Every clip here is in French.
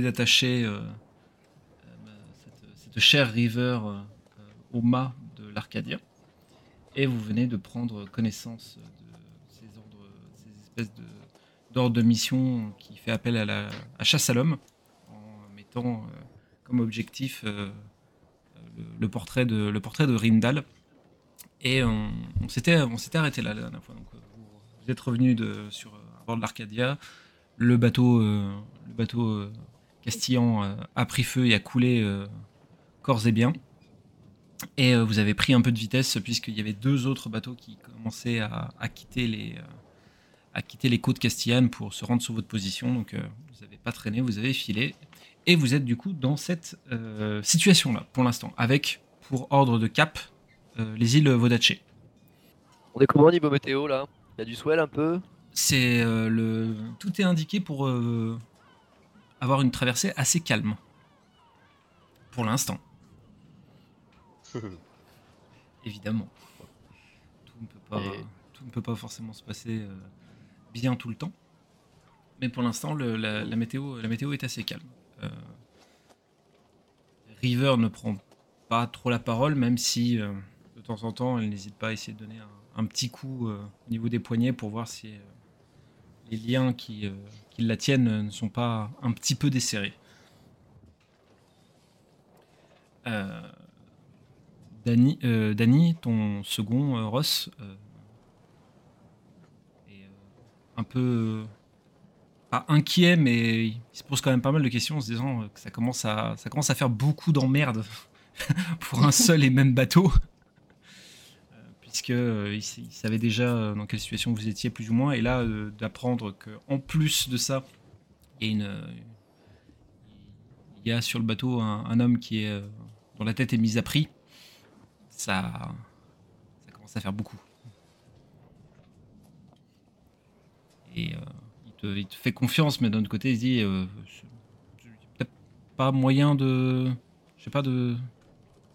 d'attacher euh, cette, chère river au mât de l'Arcadia. Et vous venez de prendre connaissance de ces, espèces d'ordres de, mission qui fait appel à la chasse à l'homme, en mettant comme objectif le, portrait de, le portrait de Rindal. Et on, s'était, arrêté là la dernière fois. Donc, vous, êtes revenu de, sur, à bord de l'Arcadia. Le bateau, euh, le bateau euh, castillan euh, a pris feu et a coulé corps et bien. Et vous avez pris un peu de vitesse puisqu'il y avait deux autres bateaux qui commençaient à, à quitter les, à quitter les côtes castillanes pour se rendre sur votre position. Donc vous n'avez pas traîné, vous avez filé. Et vous êtes du coup dans cette situation-là pour l'instant, avec pour ordre de cap les îles Vodache. On est comment au niveau météo là? Il y a du swell un peu? C'est euh, le tout est indiqué pour euh, avoir une traversée assez calme pour l'instant. Évidemment. Tout ne, peut pas, tout ne peut pas forcément se passer euh, bien tout le temps. Mais pour l'instant, la, météo, la météo est assez calme. River ne prend pas trop la parole, même si de temps en temps, elle n'hésite pas à essayer de donner un, un petit coup au niveau des poignets pour voir si les liens qui, euh, qui, la tiennent ne sont pas un petit peu desserrés. Euh, Danny, euh, ton second Ross, est un peu inquiet, mais il se pose quand même pas mal de questions en se disant que ça commence à, ça commence à faire beaucoup d'emmerdes pour un seul et même bateau puisqu'il euh, il savait déjà euh, dans quelle situation vous étiez plus ou moins, et là euh, d'apprendre qu'en plus de ça, il y, a une, il y a sur le bateau un, homme est dont la tête est mise à prix, ça, commence à faire beaucoup. Et il, te, il, te, fait confiance, mais d'un autre côté, il se dit peut-être pas moyen de, je sais pas, de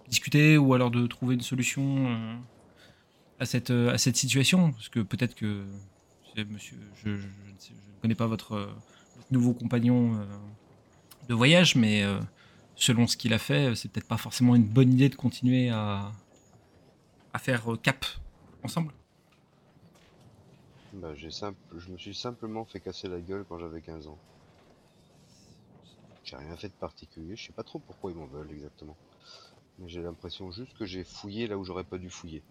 discuter ou alors de trouver une solution à cette, euh, à cette situation Parce que peut-être que, monsieur, je, ne connais pas votre, nouveau compagnon euh, de voyage, mais euh, selon ce qu'il a fait, c'est peut-être pas forcément une bonne idée de continuer à, à faire cap ensemble. Bah, j'ai simple, je me suis simplement fait casser la gueule quand j'avais 15 ans. J'ai rien fait de particulier, je sais pas trop pourquoi ils m'en veulent exactement. Mais j'ai l'impression juste que j'ai fouillé là où j'aurais pas dû fouiller.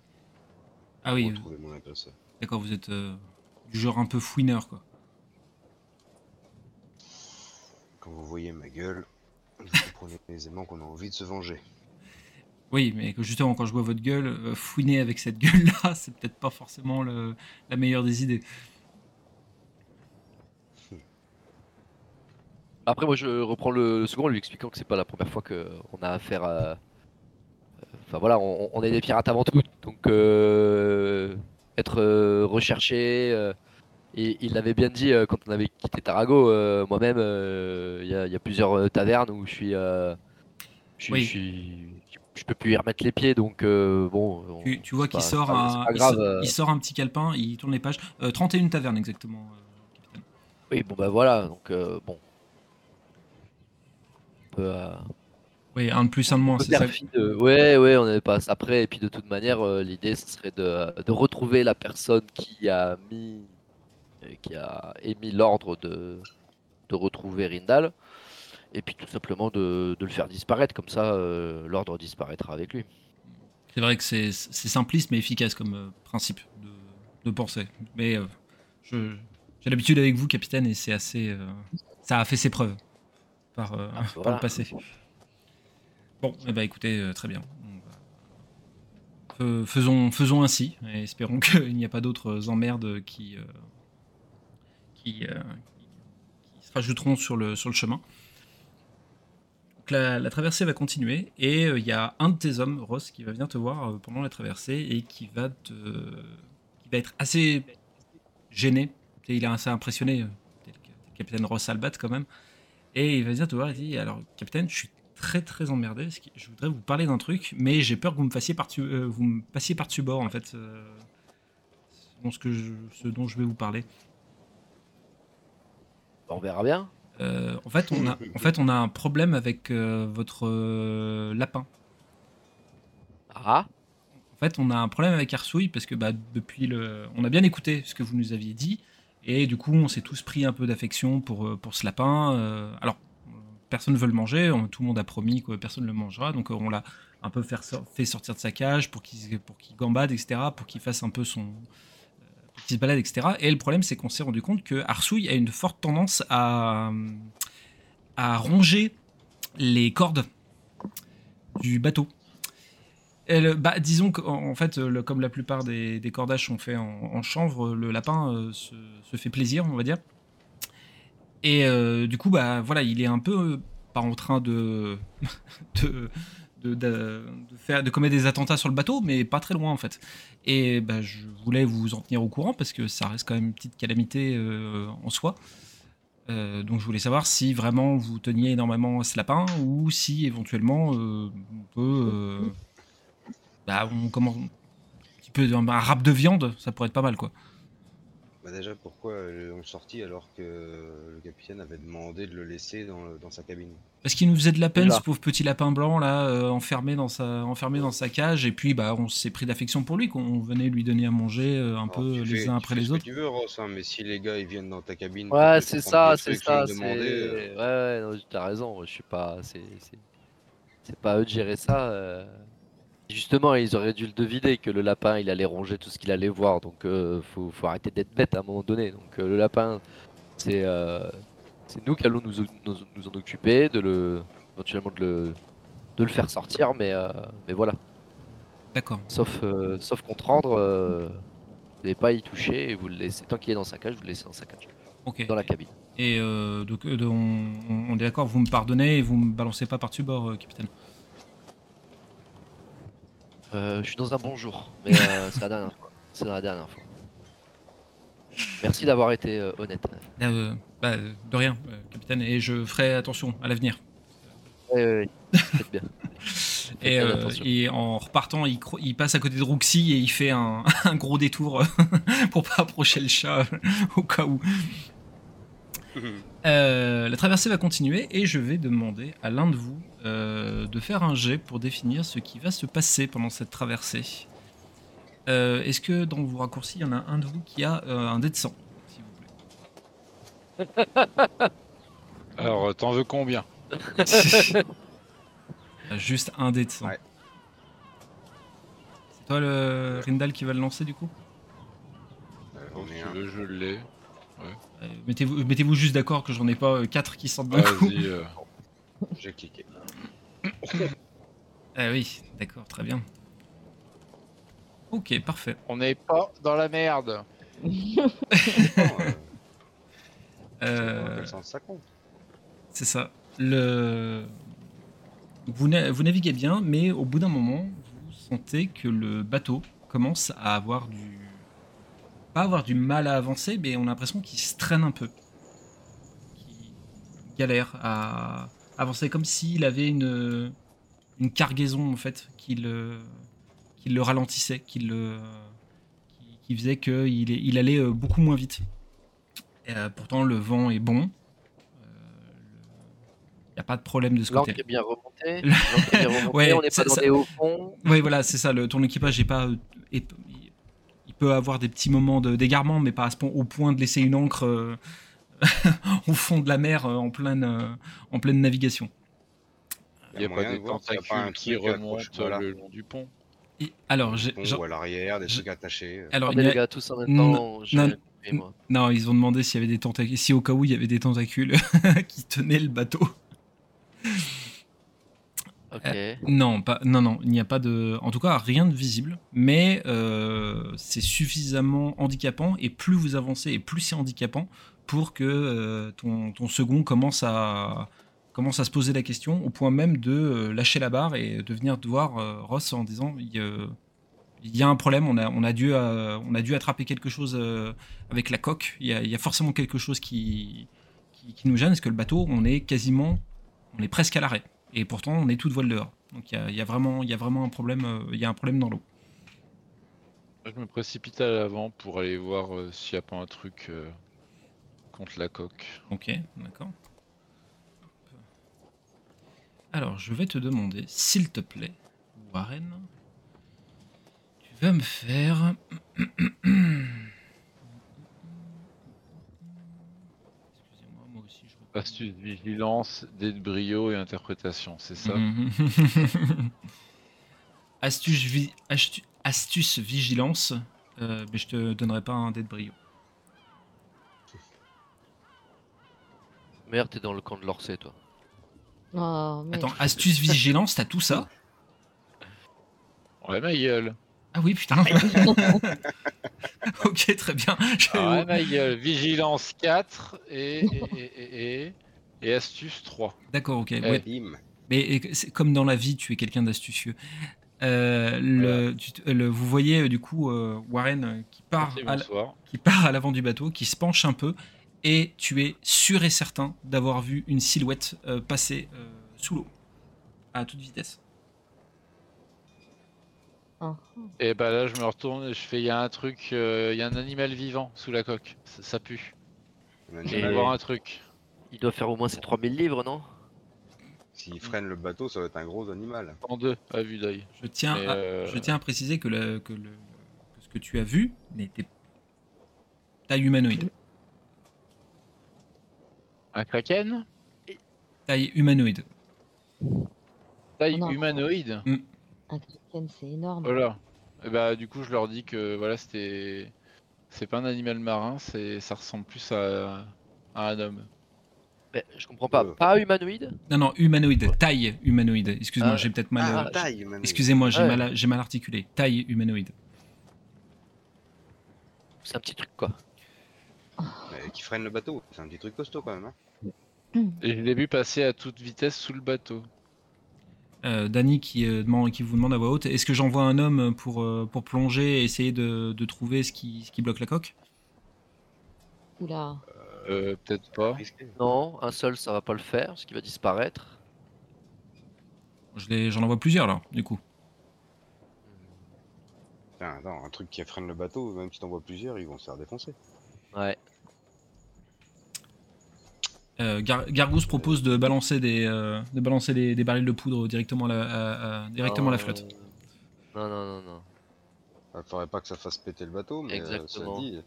Ah oui. D'accord, vous êtes euh, du genre un peu fouineur, quoi. Quand vous voyez ma gueule, vous comprenez aisément qu'on a envie de se venger. Oui, mais justement, quand je vois votre gueule, euh, fouiner avec cette gueule-là, c'est peut-être pas forcément la meilleure des idées. Après, moi, je reprends le, second en lui expliquant que c'est pas la première fois qu'on a affaire à, Enfin voilà, on, est des pirates avant tout, donc euh, être euh, recherché. Euh, et il l'avait bien dit quand on avait quitté Tarago. Moi-même, il y, a plusieurs tavernes où je suis, je, peux plus y remettre les pieds, donc bon. tu, vois qu'il sort, un, il, sort un petit calepin, il tourne les pages. 31 tavernes exactement. oui, bon bah voilà, donc bon. On peut, oui, un de plus, un de moins, c'est ça. Ouais, ouais, on n'est pas après. Et puis de toute manière, euh, l'idée, ce serait de, de, retrouver la personne qui a mis, euh, qui a émis l'ordre de, de retrouver Rindal. Et puis tout simplement de, de le faire disparaître. Comme ça, euh, l'ordre disparaîtra avec lui. C'est vrai que c'est simpliste mais efficace comme principe de, de, pensée. Mais j'ai l'habitude avec vous, capitaine, et c'est assez. ça a fait ses preuves par, ah, par le passé. Bon, eh ben, écoutez, euh, très bien. faisons, faisons ainsi, espérons qu'il n'y a pas d'autres emmerdes qui, euh, qui, euh, se rajouteront sur le, sur le chemin. La, traversée va continuer, et il y a un de tes hommes, Ross, qui va venir te voir pendant la traversée, et qui va, te, qui va être assez gêné. Il est assez impressionné, capitaine Ross Albat quand même. Et il va venir te voir et dit Alors, capitaine, je suis très très emmerdé. Je voudrais vous parler d'un truc, mais j'ai peur que vous me fassiez par euh, vous me passiez par-dessus bord en fait. Euh, ce, que ce dont je vais vous parler. On verra bien. Euh, en, fait, on a, en fait, on a un problème avec votre lapin. Ah En fait, on a un problème avec Arsouille parce que bah, depuis le. On a bien écouté ce que vous nous aviez dit. Et du coup, on s'est tous pris un peu d'affection pour, pour ce lapin. Alors, personne ne veut le manger. tout le monde a promis que personne ne le mangera. Donc, euh, on l'a un peu fait sortir de sa cage pour qu'il gambade, etc. Pour qu'il fasse un peu son. euh, qu'il se balade, etc. Et le problème, c'est qu'on s'est rendu compte que Arsouille a une forte tendance à, à ronger les cordes du bateau. Bah, disons qu'en en fait, comme la plupart des, cordages sont faits en, chanvre, le lapin euh, se fait plaisir, on va dire. Et euh, du coup, bah voilà, il est un peu euh, pas en train de de, faire de commettre des attentats sur le bateau, mais pas très loin en fait. Et bah, je voulais vous en tenir au courant parce que ça reste quand même une petite calamité euh, en soi. Donc je voulais savoir si vraiment vous teniez énormément à ce lapin ou si éventuellement on peut bah, on commence un rap de viande, ça pourrait être pas mal quoi. Bah déjà, pourquoi euh, on sortit alors que le capitaine avait demandé de le laisser dans, le- dans sa cabine? Parce qu'il nous faisait de la peine, Là. ce pauvre petit lapin blanc là, euh, enfermé dans sa enfermé dans sa cage, et puis bah on s'est pris d'affection pour lui, qu'on venait lui donner à manger euh, un Alors, peu tu les fais- uns tu après fais les ce que autres. tu veux, Ross, hein, mais si les gars ils viennent dans ta cabine. pour Ouais, te c'est prendre ça, des c'est trucs ça. sans c'est- demander, euh, Ouais, ouais, non, t'as raison. Je suis pas. C'est c'est- c'est pas à eux de gérer ça. euh. Justement, ils auraient dû le deviner que le lapin, il allait ronger tout ce qu'il allait voir. Donc, euh, faut, faut arrêter d'être bête à un moment donné. Donc, euh, le lapin, c'est euh, nous qui allons nous, nous, nous en occuper, de le, éventuellement de le, de le faire sortir. Mais, euh, mais voilà. D'accord. Sauf, euh, sauf contre rendre, vous n'allez pas y toucher et vous le laissez. Tant qu'il est dans sa cage, vous le laissez dans sa cage, dans la cabine. Et euh, donc euh, on, on est d'accord, vous me pardonnez et vous me balancez pas par-dessus bord, capitaine. Euh, je suis dans un bon jour, mais euh, c'est la dernière fois. C'est la dernière fois. Merci d'avoir été euh, honnête. Euh, bah, de rien, euh, capitaine, et je ferai attention à l'avenir. Oui, oui, oui. Faites bien. Et, euh, en repartant, il, cro- il passe à côté de Roxy et il fait un, un gros détour pour pas approcher le chat au cas où. Euh, la traversée va continuer et je vais demander à l'un de vous euh, de faire un jet pour définir ce qui va se passer pendant cette traversée. Euh, Est-ce que dans vos raccourcis, il y en a un de vous qui a euh, un dé de 100 s'il vous plaît Alors, t'en veux combien Juste un dé de 100. Ouais. C'est toi le Rindal qui va le lancer du coup? On est Si un. tu veux, je l'ai. Euh, Mettez-vous mettez juste d'accord que j'en ai pas 4 qui sortent d'un coup. Vas-y. euh, J'ai cliqué. Ah oui, d'accord, très bien. Ok, parfait. On n'est pas dans la merde. Non, euh, Euh, C'est ça. Le... Vous, na- vous naviguez bien, mais au bout d'un moment, vous sentez que le bateau commence à avoir du... Pas avoir du mal à avancer, mais on a l'impression qu'il se traîne un peu. Qu'il galère à avancer comme s'il avait une, une cargaison, en fait, qui le, qui le ralentissait, qui, le, qui, qui faisait qu'il il allait euh, beaucoup moins vite. Et, euh, pourtant, le vent est bon. Il n'y a pas de problème de ce côté. est bien remontée. L'encre est bien remontée. Ouais, on n'est pas dans ça- des hauts fonds. Oui, voilà, c'est ça. Le, ton équipage est pas. euh, est- peut avoir des petits moments d'égarement, mais pas à ce point, au point de laisser une encre euh, au fond de la mer euh, en pleine, euh, en pleine navigation. Il n'y a pas de pas un tentacules qui remontent voilà. le long du pont. Et, alors, j'ai- à l'arrière, des trucs attachés. alors il y a- les gars, tous en même temps. Non, non, ils ont demandé s'il y avait des tentacules, si au cas où il y avait des tentacules qui tenaient le bateau. Ok. Non, pas, non, non, il n'y a pas de, en tout cas rien de visible, mais euh, c'est suffisamment handicapant et plus vous avancez et plus c'est handicapant pour que euh, ton, ton second commence à commence à se poser la question au point même de euh, lâcher la barre et de venir voir euh, Ross en disant il, euh, y a un problème, on a, on a, dû, euh, on a dû attraper quelque chose euh, avec la coque, il y, a, il y a forcément quelque chose qui, qui, qui nous gêne, parce que le bateau, on est quasiment, on est presque à l'arrêt. Et pourtant, on est toute voile dehors. Donc il y a, vraiment, vraiment un problème, euh, il y a un problème dans l'eau. Je me précipite à l'avant pour aller voir euh, s'il n'y a pas un truc euh, contre la coque. Ok, d'accord. Alors, je vais te demander, s'il te plaît, Warren, tu vas me faire Astuce, vigilance, dé de brio et interprétation, c'est ça? Mhm. astuce, vi- astu- astuce vigilance, euh, mais je te donnerai pas un dé de brio. Merde, t'es dans le camp de l'Orsay, toi. Oh, mais... Attends, astuce vigilance, t'as tout ça? Ouais, ma gueule. Ah oui, putain. ok, très bien. Ah ouais, ma gueule. Vigilance 4 et, et, et, et, et, et astuce 3. D'accord, ok. Eh, ouais. Mais comme dans la vie, tu es quelqu'un d'astucieux. Euh, le, tu te- le- vous voyez euh, du coup euh, Warren qui part, Merci, à qui part à l'avant du bateau, qui se penche un peu, et tu es sûr et certain d'avoir vu une silhouette euh, passer sous l'eau à toute vitesse. Ah. Et bah là, je me retourne et je fais, il y a un truc, euh, il y a un animal vivant sous la coque. Ça, ça pue. Je Et- vais voir un truc. Il doit faire au moins ses 3000 livres, non? S'il freine le bateau, ça va être un gros animal. En deux, à vue d'œil. Je tiens, à, euh, je tiens à préciser que, le- que le- que ce que tu as vu n'était taille humanoïde. Un kraken? Taille humanoïde. Taille humanoïde? Un kraken, c'est énorme. Voilà. Et bah du coup, je leur dis que voilà, c'était. C'est pas un animal marin, c'est ça ressemble plus à, à un homme. Mais je comprends pas. Euh. Pas humanoïde? Non, non, humanoïde. Taille humanoïde. Excuse-moi, Ah, j'ai peut-être mal. Ah, euh, taille, humanoïde. Excusez-moi, j'ai Ouais. mal, j'ai mal articulé. Taille humanoïde. C'est un petit truc, quoi. Mais qui freine le bateau, c'est un petit truc costaud quand même. Hein. Et je l'ai vu passer à toute vitesse sous le bateau. Euh, Dany qui, euh, demande, qui vous demande à voix haute est-ce que j'envoie un homme pour, euh, pour plonger et essayer de, de trouver ce qui, ce qui bloque la coque? Oula. Euh, peut-être pas. Risqué. Non, un seul, ça va pas le faire, parce qu'il va disparaître. Je les- J'en envoie plusieurs là, du coup. Putain, attends, un truc qui freine le bateau, même si t'en vois plusieurs, ils vont se faire défoncer. Ouais. Euh, Gar- Gargousse propose de balancer des, euh, de balancer des, des barils de poudre directement à la, à- à- directement à la Euh, flotte. Non, non, non, non. Il faudrait pas que ça fasse péter le bateau, mais euh, ça Exactement. dit,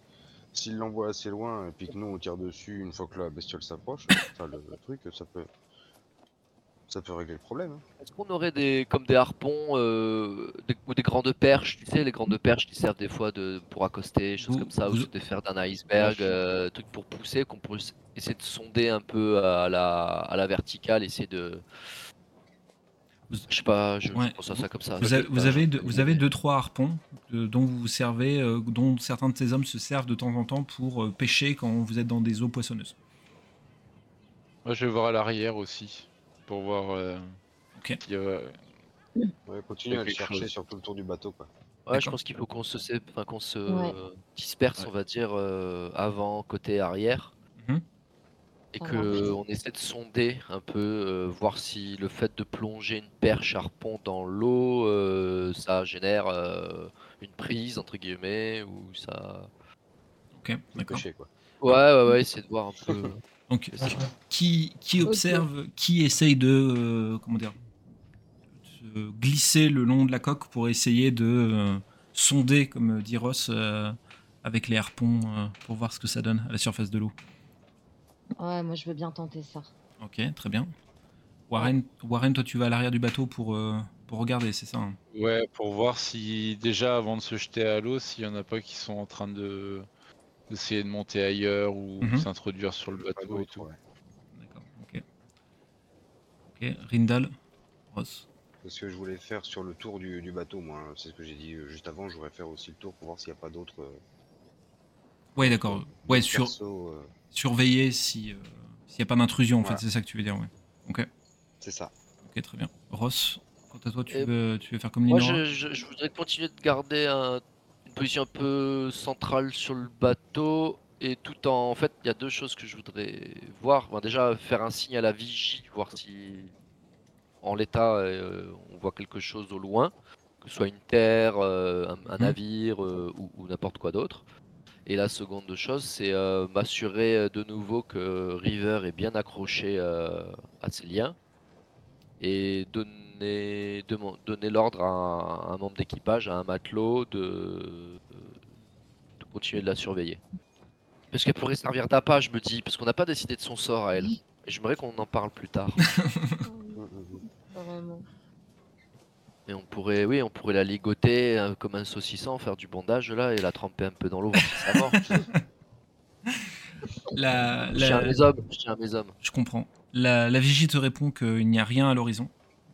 s'il l'envoie assez loin et puis que nous on tire dessus une fois que la bestiole s'approche, le truc, ça peut, ça peut régler le problème. hein. Est-ce qu'on aurait des comme des harpons euh, des- ou des grandes perches, tu sais, les grandes perches qui servent des fois de pour accoster, choses Vous- comme ça, ou se défaire d'un iceberg, euh, trucs pour pousser, qu'on pourrait essayer de sonder un peu à la à la verticale, essayer de Vous- je sais pas, je, Ouais. pense à ça comme ça. Vous, avez- vous deux, vous avez deux trois harpons euh, dont vous vous servez, euh, dont certains de ces hommes se servent de temps en temps pour euh, pêcher quand vous êtes dans des eaux poissonneuses. Moi, je vais voir à l'arrière aussi. Pour voir. euh, Ok. y a- Ouais, continue à le quelque chercher chose. sur tout le tour du bateau, quoi. Ouais, je D'accord. pense qu'il faut qu'on se sé- enfin, qu'on se Ouais. disperse, Ouais. on va dire, euh, avant, côté arrière. Mhm. Et Ça que marche. on essaie de sonder un peu, euh, voir si le fait de plonger une perche harpon dans l'eau, euh, ça génère euh, une prise, entre guillemets, ou ça... Ok, d'accord. Pêcher, quoi. Ouais, ouais, ouais, essayer de voir un peu... Donc, qui, observe, qui essaye de, euh, comment dire, de glisser le long de la coque pour essayer de euh, sonder, comme dit Ross, euh, avec les harpons euh, pour voir ce que ça donne à la surface de l'eau. Ouais, moi je veux bien tenter ça. Ok, très bien. Warren, Warren, toi, tu vas à l'arrière du bateau pour, euh, pour regarder, c'est ça hein? Ouais, pour voir si déjà avant de se jeter à l'eau, s'il y en a pas qui sont en train de d'essayer de monter ailleurs ou Mhm. s'introduire sur le bateau et tout. ouais. D'accord, ok. Ok, Rindal, Ross. C'est ce que je voulais faire sur le tour du, du bateau, moi. hein. C'est ce que j'ai dit euh, juste avant. Je voudrais faire aussi le tour pour voir s'il n'y a pas d'autres. euh, Ouais, d'accord. Ouais, sur, persos, euh, surveiller si, euh, s'il n'y a pas d'intrusion, en Voilà. fait, c'est ça que tu veux dire, ouais. C'est ça. Ok, très bien. Ross, quant à toi, tu, Euh, veux, tu veux faire comme Moi, je, je- je voudrais continuer de garder un- position un peu centrale sur le bateau. Et tout en. En fait, il y a deux choses que je voudrais voir. Bon, déjà, faire un signe à la vigie, voir si, en l'état, euh, on voit quelque chose au loin, que ce soit une terre, euh, un, un Mhm. navire euh, ou, ou n'importe quoi d'autre. Et la seconde chose, c'est m'assurer de nouveau que River est bien accroché à ses liens. Et donner, donner l'ordre à un, un membre d'équipage, à un matelot, de, de continuer de la surveiller. Parce qu'elle pourrait servir d'appât, je me dis, parce qu'on n'a pas décidé de son sort à elle. Et j'aimerais qu'on en parle plus tard. Mais on pourrait, oui, on pourrait la ligoter euh, comme un saucisson, faire du bondage là et la tremper un peu dans l'eau. La, Je tiens à la- mes hommes, je tiens à mes hommes. Je comprends. La, la vigie te répond qu'il n'y a rien à l'horizon.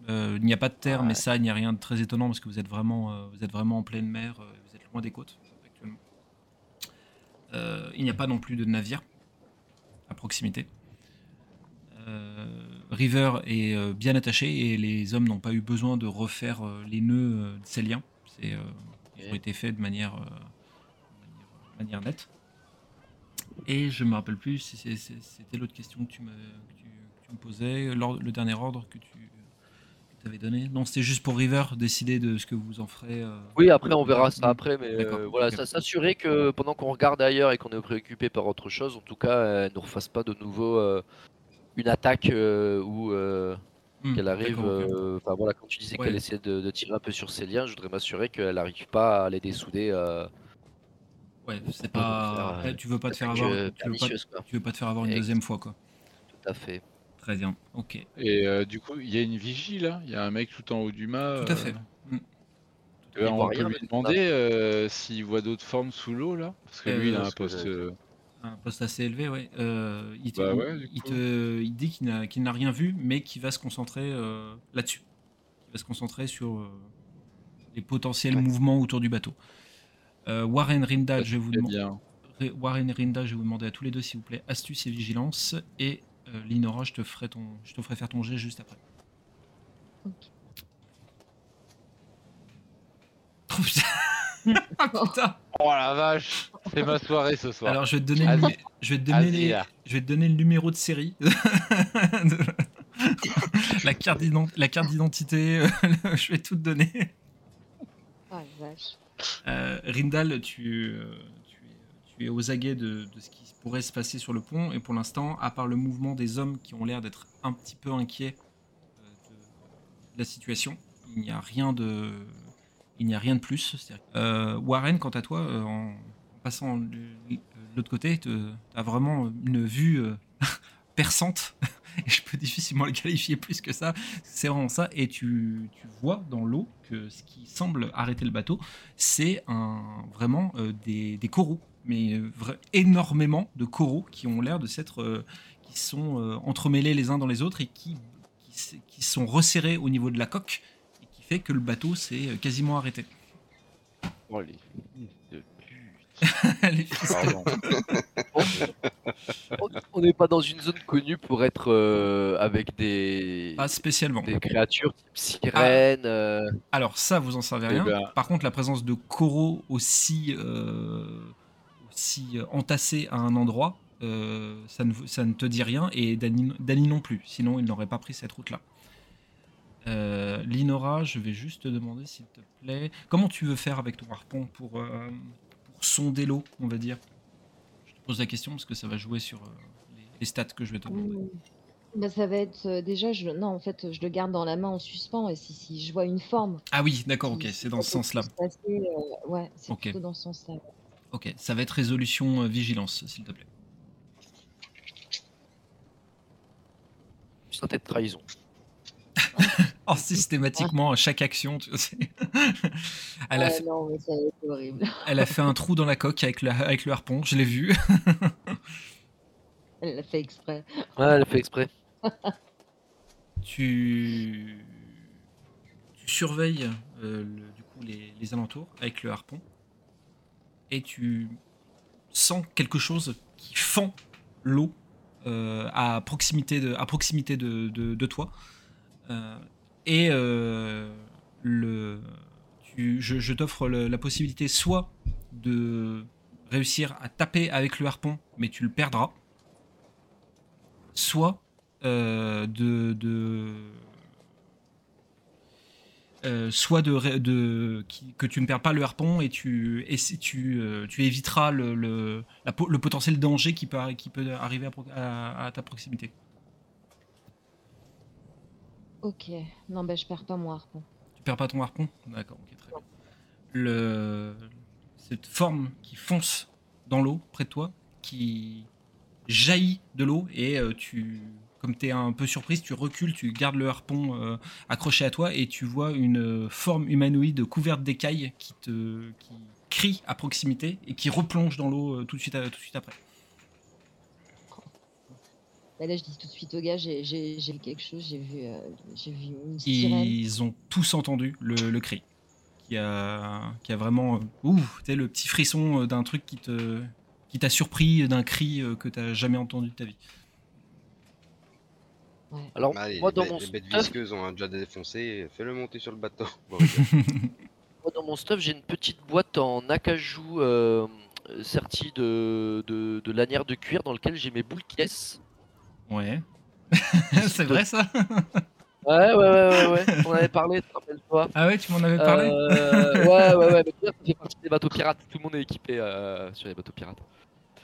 Euh, il n'y a pas de terre, mais Ouais. ça, il n'y a rien de très étonnant parce que vous êtes vraiment, euh, vous êtes vraiment en pleine mer, euh, vous êtes loin des côtes actuellement. Il n'y a pas non plus de navire à proximité. River est bien attaché et les hommes n'ont pas eu besoin de refaire les nœuds de ces liens. C'est, euh, Ils ont été faits de manière, euh, de manière, manière nette. Et je me rappelle plus c'était l'autre question que tu que tu, me posais, le dernier ordre que tu avais donné. Non, c'était juste pour River décider de ce que vous en ferez. euh, Oui, après on verra ça après, mais euh, voilà, ok. ça s'assurer que pendant qu'on regarde ailleurs et qu'on est préoccupé par autre chose, en tout cas, elle ne refasse pas de nouveau euh, une attaque euh, hmm, qu'elle arrive. Enfin voilà, quand tu disais Ouais. qu'elle essayait de, de tirer un peu sur ses liens, je voudrais m'assurer qu'elle n'arrive pas à les dessouder. Ouais, c'est pas. tu veux pas te faire avoir. Tu veux pas, tu veux pas te faire avoir une deuxième fois, quoi. Tout à fait. Très bien. Ok. Et euh, du coup, il y a une vigie là, il y a un mec tout en haut du mât. Tout à euh, fait. Euh, Il on voit peut rien, lui demander euh, s'il voit d'autres formes sous l'eau là Parce que lui, il a un poste. euh, Un poste assez élevé, ouais. Euh, il, te, Bah ouais, du il, coup. te- il dit qu'il n'a rien vu, mais qu'il va se concentrer euh, là-dessus. Il va se concentrer sur euh, les potentiels Ouais. mouvements autour du bateau. Euh, Warren Rinda, je vais vous demander. Warren et Rinda, je vais vous demander à tous les deux, s'il vous plaît, astuce et vigilance. Et Linora, je te ferai ton, je te ferai faire ton jet juste après. Ok. Oh putain. Ah, putain. Oh la vache C'est ma soirée ce soir. Alors je vais te donner, le, je vais te donner, Vas-y, les- là. je vais te donner le numéro de série, De- la carte d'ident- la carte d'identité. je vais tout te donner. Ah, la vache. Euh, Rindal, tu, euh, tu es aux aguets de, ce qui pourrait se passer sur le pont, et pour l'instant, à part le mouvement des hommes qui ont l'air d'être un petit peu inquiets euh, de, la situation, il n'y a rien de, il n'y a rien de plus. Euh, Warren, quant à toi, euh, en, passant de, l'autre côté, tu as vraiment une vue perçante. Je peux difficilement le qualifier plus que ça. C'est vraiment ça. Et tu, vois dans l'eau que ce qui semble arrêter le bateau, c'est vraiment des coraux. Mais énormément de coraux qui ont l'air de s'être. euh, qui sont euh, entremêlés les uns dans les autres et qui, qui, sont resserrés au niveau de la coque et qui fait que le bateau s'est euh, quasiment arrêté. Oh, les de. On- n'est pas dans une zone connue pour être euh, avec des, Pas spécialement. des créatures type sirènes. euh, Alors ça, vous en savez Eh rien. ben. Par contre, la présence de coraux aussi, euh, aussi euh, entassés à un endroit, euh, ça, ne, vous- ça ne te dit rien, et Dany Dany non plus. Sinon, il n'aurait pas pris cette route-là. Euh, Linora, je vais juste te demander, s'il te plaît, comment tu veux faire avec ton harpon pour, euh, pour sonder l'eau, on va dire? Je te pose la question parce que ça va jouer sur les, les stats que je vais te demander. Bah, ça va être euh, déjà, je, non, en fait, je le garde dans la main en suspens et si, si je vois une forme. Ah oui, d'accord, ok, c'est dans ce sens-là. euh, ouais, c'est plutôt dans ce sens-là. Ok, ça va être résolution euh, vigilance, s'il te plaît. Sentais de trahison. Oh, systématiquement, à chaque action, tu sais. elle, a Ah fait, non, mais ça va être horrible. elle a fait un trou dans la coque avec, la- avec le harpon, je l'ai vu. Elle l'a fait exprès. Ouais, elle fait exprès. tu... tu surveilles euh, le- du coup, les, les alentours avec le harpon et tu sens quelque chose qui fend l'eau euh, à proximité de, toi. Et je, t'offre la possibilité soit de réussir à taper avec le harpon, mais tu le perdras, soit euh, de euh, soit de, ré- de qui- que tu ne perds pas le harpon et tu et si tu, euh, tu éviteras le, le, la po- le potentiel danger qui peut, arri- qui peut arriver à, pro- à- à ta proximité. Ok. Non, bah, je perds pas mon harpon. Tu perds pas ton harpon? D'accord, ok, très bien. Le... Cette forme qui fonce dans l'eau près de toi, qui jaillit de l'eau et euh, tu, comme tu es un peu surprise, tu recules, tu gardes le harpon euh, accroché à toi et tu vois une forme humanoïde couverte d'écailles qui te qui crie à proximité et qui replonge dans l'eau euh, tout de suite, à- tout de suite après. Bah, là, je dis tout de suite au gars, j'ai j'ai- quelque chose, j'ai vu, euh, j'ai vu une sirène. Ils ont tous entendu le, le cri, qui a, qui a vraiment, euh, ouh, tu le petit frisson euh, d'un truc qui te, qui t'a surpris, d'un cri euh, que t'as jamais entendu de ta vie. Ouais. Alors, Allez, moi, les, dans mon les bêtes stuff, visqueuses ont déjà défoncé, fais-le monter sur le bateau. Bon, moi, dans mon stuff, j'ai une petite boîte en acajou euh, sertie de, de, de lanières de cuir dans lequel j'ai mes boules qui laissent. Ouais. C'est vrai ça? Ouais, ouais, ouais, ouais, ouais. On en avait parlé, te rappelle-toi. Ah ouais, tu m'en avais parlé? Euh, ouais, ouais, ouais. Mais ça fait partie des bateaux pirates. Tout le monde est équipé euh, sur les bateaux pirates.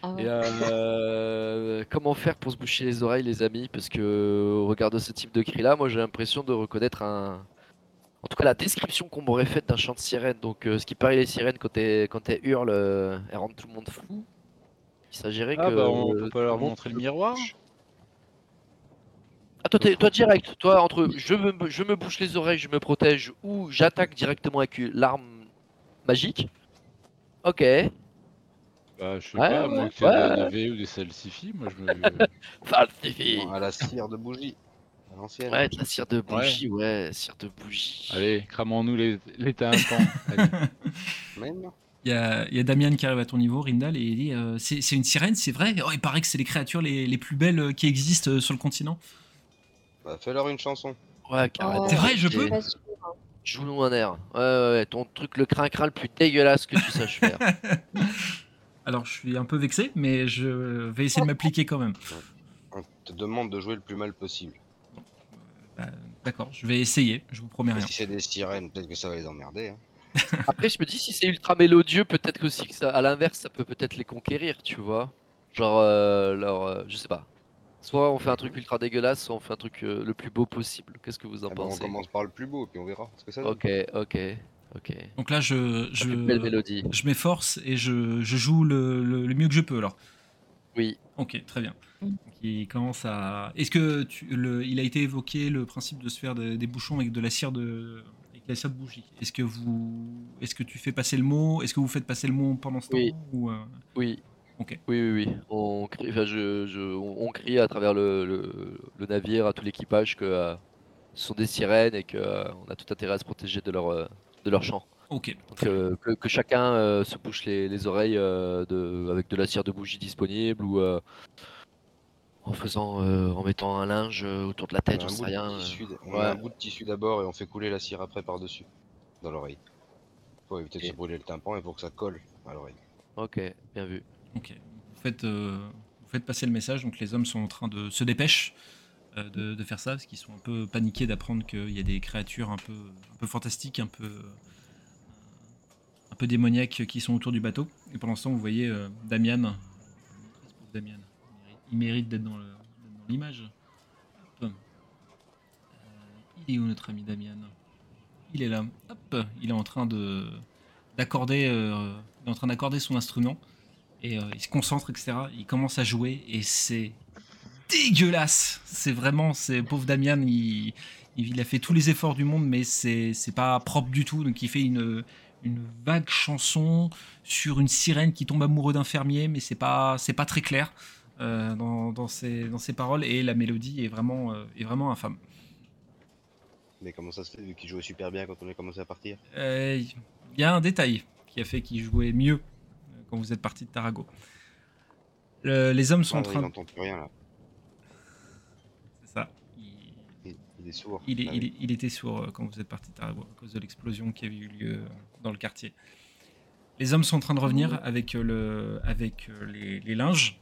Ah ouais. Et euh, comment faire pour se boucher les oreilles, les amis? Parce que au regard de ce type de cri-là, moi j'ai l'impression de reconnaître un. En tout cas, la description qu'on m'aurait faite d'un chant de sirène. Donc, euh, ce qui paraît, les sirènes, quand elles, quand elles hurlent, euh, elles rendent tout le monde fou. Il s'agirait Ah que. bah on euh, peut pas leur montrer le miroir. Ah, toi, t'es- toi, direct, toi, entre je me, je me bouche les oreilles, je me protège, ou j'attaque directement avec l'arme magique. Ok. Bah je sais Ouais, pas, ouais, moi que ouais. des NV ou des salsifis, moi je me... Falsifie. à la cire de bougie, à l'ancienne. Ouais, de la cire de bougie, ouais, cire de bougie. Allez, cramons-nous les, les. Même Il y a, il y a Damien qui arrive à ton niveau, Rindal, et il dit euh, c'est c'est une sirène, c'est vrai? Oh, Il paraît que c'est les créatures les, les plus belles euh, qui existent euh, sur le continent. bah, Fais-leur une chanson. Ouais, carrément. Oh, C'est vrai, je peux? Joue-nous un air. Ouais, ouais, ouais, ton truc, le crin-crin le plus dégueulasse que tu saches faire. Alors je suis un peu vexé, mais je vais essayer de m'appliquer quand même. On te demande de jouer le plus mal possible. Bah, D'accord, je vais essayer, je vous promets rien. Si c'est des sirènes, peut-être que ça va les emmerder. hein. Après, je me dis, si c'est ultra mélodieux, peut-être que aussi que ça, à l'inverse, ça peut peut-être les conquérir, tu vois. Genre, euh, leur, euh, je sais pas. Soit on fait un truc ultra dégueulasse, soit on fait un truc euh, le plus beau possible. Qu'est-ce que vous en Ah bah, on pensez? commence par le plus beau, puis on verra ce que ça donne. Ok, ok, ok. Donc là, je, belle je, mélodie. je m'efforce et je, je joue le, le- le mieux que je peux alors. Oui. Ok, très bien. Mm. Donc, il commence à. Est-ce que tu, le, il a été évoqué le principe de se faire des, des bouchons avec de la cire de, avec la cire de bougie? Est-ce que vous, est-ce que tu fais passer le mot? Est-ce que vous faites passer le mot pendant ce Oui. temps ou, euh, Oui. Ok. Oui, oui, oui. On crie, enfin, je, je- on, on crie à travers le, le- le navire à tout l'équipage que euh, ce sont des sirènes et que euh, on a tout intérêt à se protéger de leur, euh, de leur chant. Ok. Donc, euh, que, que chacun euh, se bouche les, les oreilles euh, de, avec de la cire de bougie disponible ou euh, en faisant, euh, en mettant un linge autour de la On tête, met j'en sais de rien. on ouais. met un bout de tissu d'abord et on fait couler la cire après par-dessus, dans l'oreille. Pour éviter de se brûler le tympan et pour que ça colle à l'oreille. Ok, bien vu. Ok. Vous faites, euh, vous faites passer le message. Donc les hommes sont en train de se dépêcher de, de faire ça parce qu'ils sont un peu paniqués d'apprendre qu'il y a des créatures un peu, fantastiques, un peu, euh, démoniaques qui sont autour du bateau. Et pour l'instant, vous voyez euh, Damian. Il mérite- d'être dans l'image. Euh, il est où notre ami Damian? Il est là. Hop. Il est en train de d'accorder, euh, en train d'accorder son instrument et euh, il se concentre, etc. Il commence à jouer et c'est dégueulasse. C'est vraiment, c'est pauvre Damian, il, il a fait tous les efforts du monde, mais c'est pas propre du tout. Donc il fait une une vague chanson sur une sirène qui tombe amoureux d'un fermier, mais c'est pas c'est pas très clair euh, dans, dans ses dans ses paroles et la mélodie est vraiment euh, est vraiment infâme. Mais comment ça se fait vu qu'il jouait super bien quand on a commencé à partir? Euh, Il y a un détail qui a fait qu'il jouait mieux euh, quand vous êtes parti de Tarago. Le- les hommes sont en Ah, Il train de... n'entend plus rien là. C'est ça. Sourd. il est- Ah il oui. est- il était sourd euh, quand vous êtes parti à cause de l'explosion qui avait eu lieu euh, dans le quartier. Les hommes sont en train de revenir avec, le, avec euh, les, les linges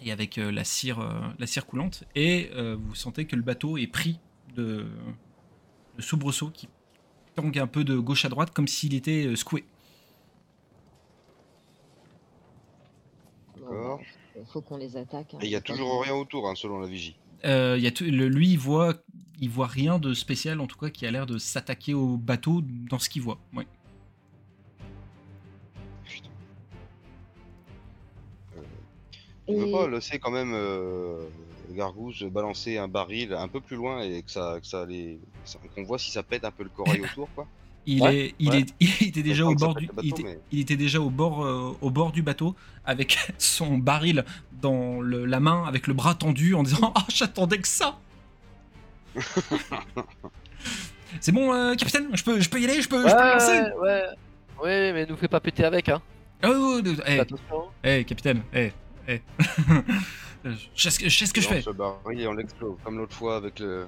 et avec la, cire, la cire coulante. Et euh, vous sentez que le bateau est pris de, de soubresauts qui tangue un peu de gauche à droite comme s'il était secoué. D'accord. Il faut qu'on les attaque. hein, Et il y a toujours rien autour hein, selon la vigie. Euh, il y a tout- le- lui, il voit, il voit rien de spécial, en tout cas, qui a l'air de s'attaquer au bateau dans ce qu'il voit. Ouais. Putain. Tu veux pas laisser quand même euh, Gargouze balancer un baril un peu plus loin et que ça, que ça les... qu'on voit si ça pète un peu le corail autour quoi. Il, Ouais, est, il, ouais. est, il était déjà au bord du, bateau, il, était, mais- il était déjà au bord, euh, au bord du bateau avec son baril dans le- la main, avec le bras tendu, en disant Ah, j'attendais que ça C'est bon, euh, capitaine? Je peux, je peux y aller Je peux, je peux me lancer Ouais, ouais. Ouais, mais nous fais pas péter avec, hein. Ouais, ouais, Attention. eh, capitaine, eh, eh. je sais ce que je sais ce que je On fais. lance le baril et on l'explose comme l'autre fois avec le...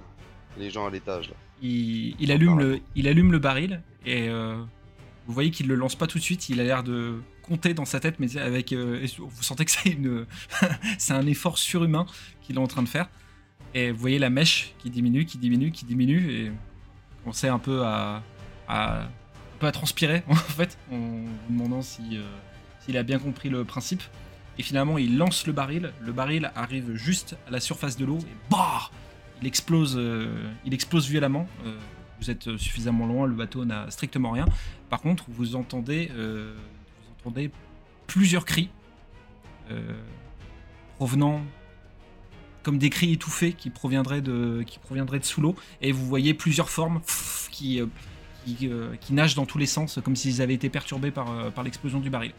les gens à l'étage là. il, il allume le, il allume le baril et euh, vous voyez qu'il le lance pas tout de suite. Il a l'air de compter dans sa tête, mais avec, euh, vous sentez que c'est une, c'est un effort surhumain qu'il est en train de faire. Et vous voyez la mèche qui diminue, qui diminue, qui diminue, et vous commencez un peu à, un peu à transpirer en fait, en vous demandant euh, s'il a bien compris le principe. Et finalement, il lance le baril. Le baril arrive juste à la surface de l'eau et bah il explose, euh, il explose violemment. Euh, vous êtes suffisamment loin, le bateau n'a strictement rien. Par contre, vous entendez, vous entendez plusieurs cris provenant comme des cris étouffés qui proviendraient de, qui proviendraient de sous l'eau. Et vous voyez plusieurs formes pff, qui, euh, qui, euh, qui nagent dans tous les sens, comme s'ils avaient été perturbés par, euh, par l'explosion du baril.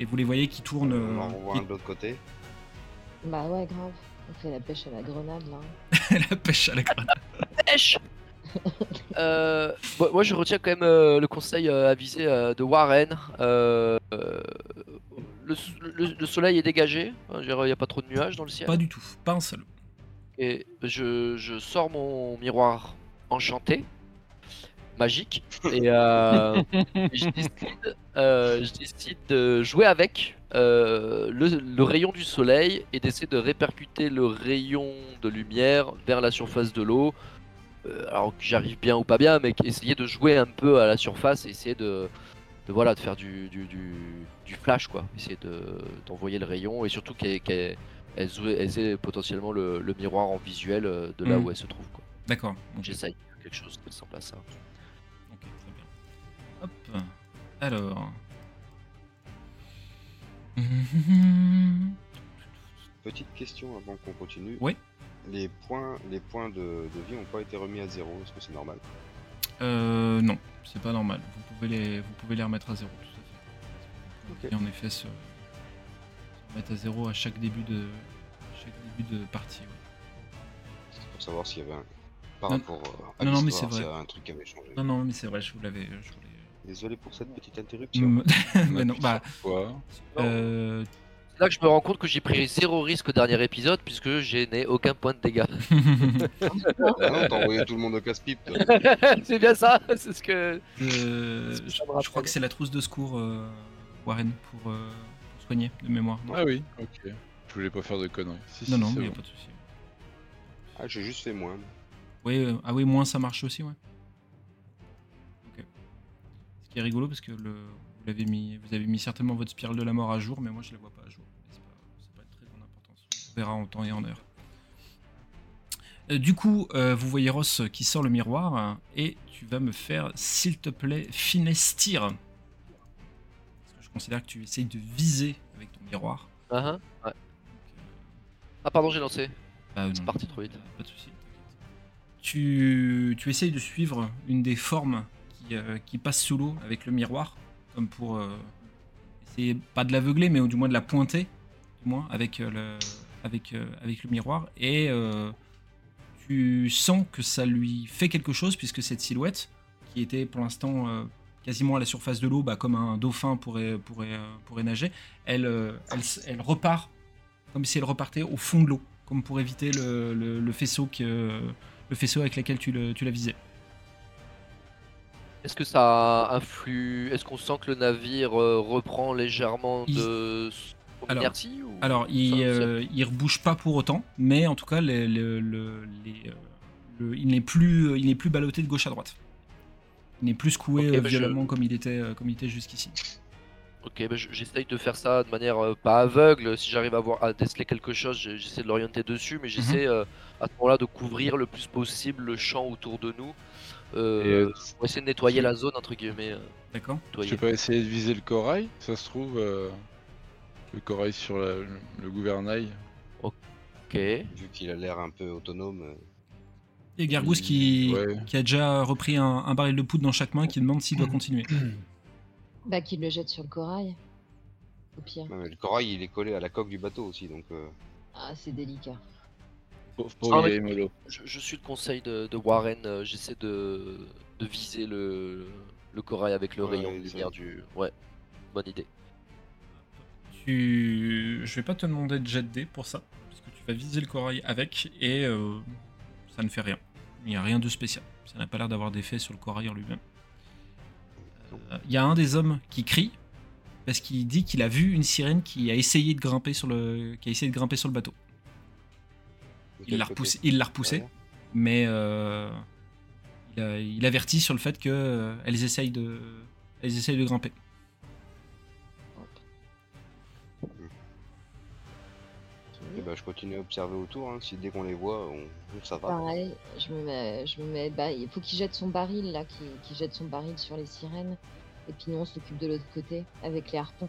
Et vous les voyez qui tournent. On en renvoie qui- un de l'autre côté. Bah ouais, grave. On fait la pêche à la grenade là. la pêche à la grenade. Pêche Euh, moi, je retiens quand même euh, le conseil euh, avisé euh, de Warren. Le, le- le soleil est dégagé, il n'y a pas trop de nuages dans le ciel. Pas du tout, pas un seul. Et je, je sors mon miroir enchanté, magique, et euh, je, décide, euh, je décide de jouer avec euh, le, le rayon du soleil et d'essayer de répercuter le rayon de lumière vers la surface de l'eau. Alors que j'arrive bien ou pas bien, mais essayer de jouer un peu à la surface et essayer de, de, voilà, de faire du, du, du, du flash, quoi. Essayer de- d'envoyer le rayon et surtout qu'elle qu'elle- elles aient- elles potentiellement le, le miroir en visuel euh, de là Mhm. où elle se trouve. quoi. D'accord. J'essaye quelque chose qui ressemble à ça. Ok, très bien. Hop. Alors. Petite question avant qu'on continue. Oui. Les points, les points de, de vie n'ont pas été remis à zéro. Est-ce que c'est normal? Euh, non, c'est pas normal. Vous pouvez les, vous pouvez les remettre à zéro, tout à fait. Et en effet, se, se remettre à zéro à chaque début de, chaque début de partie. ouais. C'était pour savoir s'il y avait un. Par Non. rapport euh, à Non, non, mais c'est vrai. un truc qui avait changé. Non, non, mais c'est vrai, je vous l'avais. Désolé pour cette petite interruption. Mm, mais non, bah, euh, là que je me rends compte que j'ai pris zéro risque au dernier épisode puisque je n'ai aucun point de dégâts. Ah non, t'as envoyé tout le monde au casse-pipe. c'est bien ça, c'est ce que. me je- je crois que c'est la trousse de secours, euh, Warren, pour, euh, pour soigner de mémoire. Non, Ah oui, ok. Je voulais pas faire de conneries. Si, non, si, non, c'est mais y a bon. pas de souci. Ah, j'ai juste fait moins. Oui, euh, ah oui, moins ça marche aussi, ouais. Ok. Ce qui est rigolo parce que le, vous l'avez mis, vous avez mis certainement votre spirale de la mort à jour, mais moi je la vois pas à jour. C'est pas, c'est pas de très grande importance. On verra en temps et en heure. Euh, du coup, euh, vous voyez Ross qui sort le miroir hein, et tu vas me faire, s'il te plaît, finestir. Parce que je considère que tu essayes de viser avec ton miroir. Ah, ah, ouais. Donc, euh, Ah, pardon, j'ai lancé. bah, C'est parti trop vite. Pas de souci. Tu, tu essayes de suivre une des formes qui, qui passe sous l'eau avec le miroir, comme pour euh, essayer, pas de l'aveugler, mais du moins de la pointer, du moins, avec, euh, euh, le miroir. Et tu sens que ça lui fait quelque chose, puisque cette silhouette, qui était pour l'instant quasiment à la surface de l'eau, bah, comme un dauphin pourrait, pourrait, nager, elle, repart comme si elle repartait au fond de l'eau, comme pour éviter le faisceau avec lequel tu, le- tu la visais. Est-ce que ça influe? Est-ce qu'on sent que le navire euh, reprend légèrement Il- de son Alors- inertie ou... Alors, il, euh, il rebouge pas pour autant, mais en tout cas, les- le- le- les, euh, il n'est plus, il n'est plus ballotté de gauche à droite. Il n'est plus secoué euh, bah, je- violemment comme il était, euh, comme il était jusqu'ici. Ok, bah, je- j'essaye de faire ça de manière euh, pas aveugle. Si j'arrive à voir à déceler quelque chose, j'essaie de l'orienter dessus, mais j'essaie euh, à ce moment-là de couvrir le plus possible le champ autour de nous. Euh, Et, euh, pour essayer de nettoyer tu- la zone entre guillemets. euh, D'accord Je pas essayer de viser le corail, ça se trouve. euh, Le corail sur la- le, le gouvernail. Ok. Vu qu'il a l'air un peu autonome. euh, Et Gargousse qui, Ouais. qui a déjà repris un, un baril de poudre dans chaque main qui demande s'il doit continuer. Bah, qu'il le jette sur le corail. Au pire. ouais, mais le corail il est collé à la coque du bateau aussi donc. euh, Ah, c'est délicat. Pauvre Ah, pauvre. Je, je suis le conseil de, de Warren. euh, j'essaie de, de viser le, le corail avec le Ouais, rayon de lumière du. Ouais, bonne idée. Tu... Je vais pas te demander de jet de dés pour ça, parce que tu vas viser le corail avec et euh, ça ne fait rien. Il n'y a rien de spécial. Ça n'a pas l'air d'avoir d'effet sur le corail en lui-même. Euh, Il y a un des hommes qui crie parce qu'il dit qu'il a vu une sirène qui a essayé de grimper sur le, qui a essayé de grimper sur le bateau. Il l'a repoussé, il l'a repoussé, Derrière mais euh, il, a- il avertit sur le fait qu'elles essayent de, elles essayent de grimper. Et bah, je continue à observer autour. Hein. Si dès qu'on les voit, on... ça va. Pareil, je me mets, je me mets, bah, il faut qu'il jette son baril là, qu'il qu'il jette son baril sur les sirènes. Et puis nous on s'occupe de l'autre côté avec les harpons.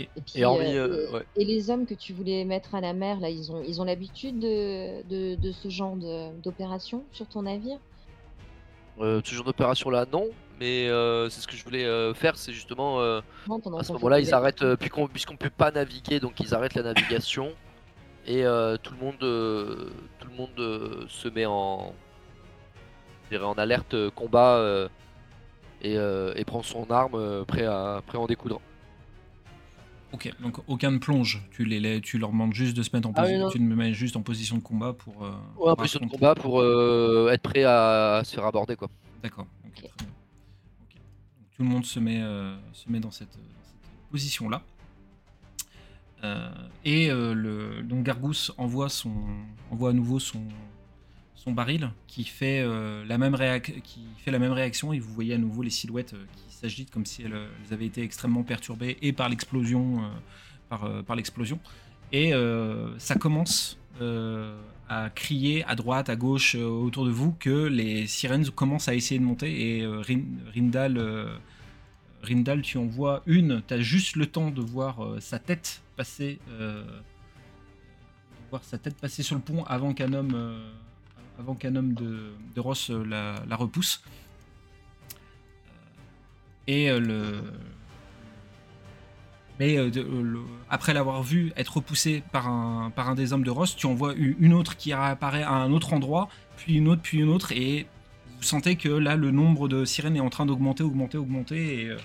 Ok. Et, puis, Et hormis, euh, euh, et- ouais. et les hommes que tu voulais mettre à la mer là, ils ont, ils ont l'habitude de, de, de ce genre d'opération sur ton navire? Euh, ce genre d'opération là, non. Mais euh, c'est ce que je voulais euh, faire, c'est justement euh, Non, à ce moment-là, ils arrêtent, euh, puisqu'on peut pas naviguer, donc ils arrêtent la navigation et euh, tout le monde, euh, tout le monde euh, se met en, en alerte euh, combat euh, et, euh, prend son arme euh, prêt à, prêt à en découdre. Ok, donc aucun ne plonge. Tu, les, les- tu leur demandes juste de se mettre en Ah position. tu me mets juste en position de combat pour. euh, Ouais, sur le affronter. combat pour euh, être prêt à, se faire aborder quoi. D'accord. tout le monde se met, euh, se met dans cette, position-là. Euh, et euh, le, donc Gargousse envoie, son, envoie à nouveau son, son baril qui fait, euh, la même réac- qui fait la même réaction et vous voyez à nouveau les silhouettes euh, qui s'agitent comme si elles, euh, elles avaient été extrêmement perturbées et par l'explosion. par, l'explosion. Et ça commence à crier à droite, à gauche, autour de vous que les sirènes commencent à essayer de monter. Et Rin- Rindal, Rindal, tu en vois une. Tu as juste le temps de voir sa tête passer, voir sa tête passer sur le pont avant qu'un homme, avant qu'un homme de, de Ross euh, la, repousse. Et euh, le, mais euh, euh, après l'avoir vu être repoussé par un, par un des hommes de Ross, tu en vois une autre qui réapparaît à un autre endroit, puis une autre, puis une autre, et vous sentez que là, le nombre de sirènes est en train d'augmenter, augmenter, augmenter, et euh,